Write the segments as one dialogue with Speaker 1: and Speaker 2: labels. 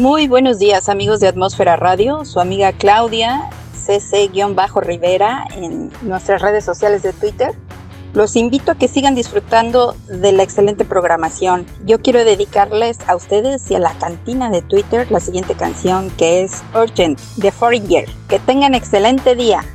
Speaker 1: Muy buenos días amigos de Atmósfera Radio, su amiga Claudia CC-Rivera en nuestras redes sociales de Twitter. Los invito a que sigan disfrutando de la excelente programación. Yo quiero dedicarles a ustedes y a la cantina de Twitter la siguiente canción que es Urgent de Foreigner. Que tengan excelente día.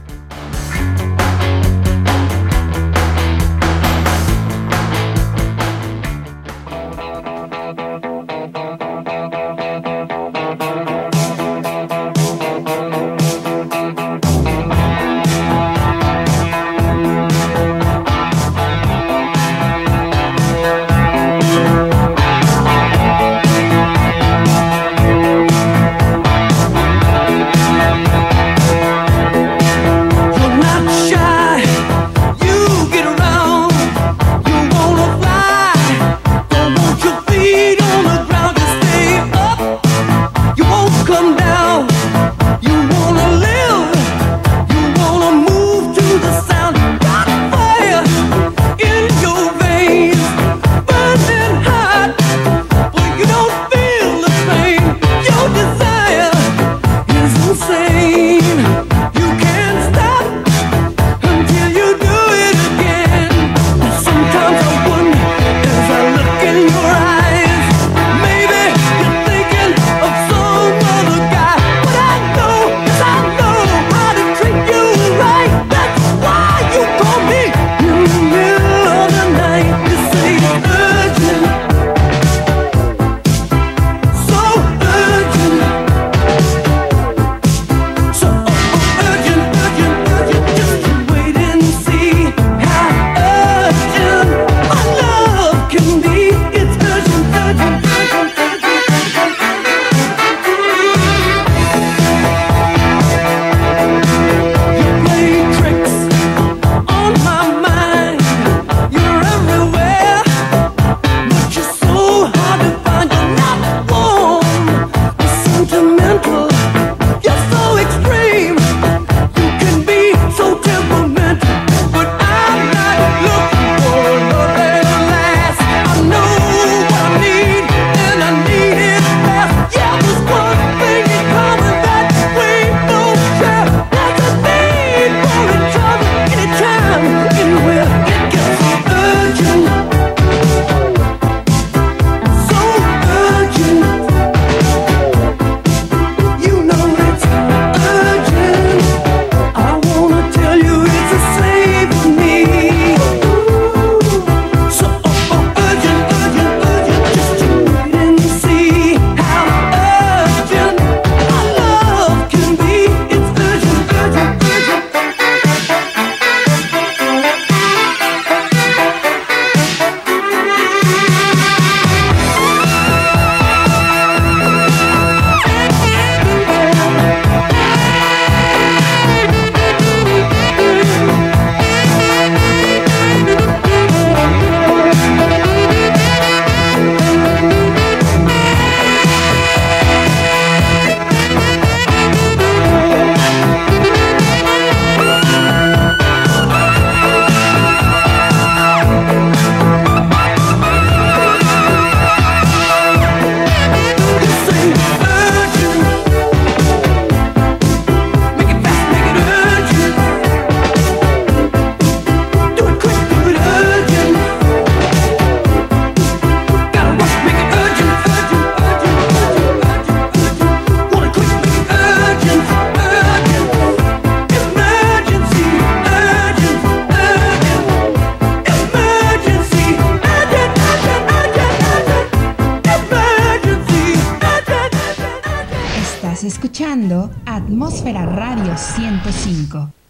Speaker 2: Escuchando Atmósfera Radio 105.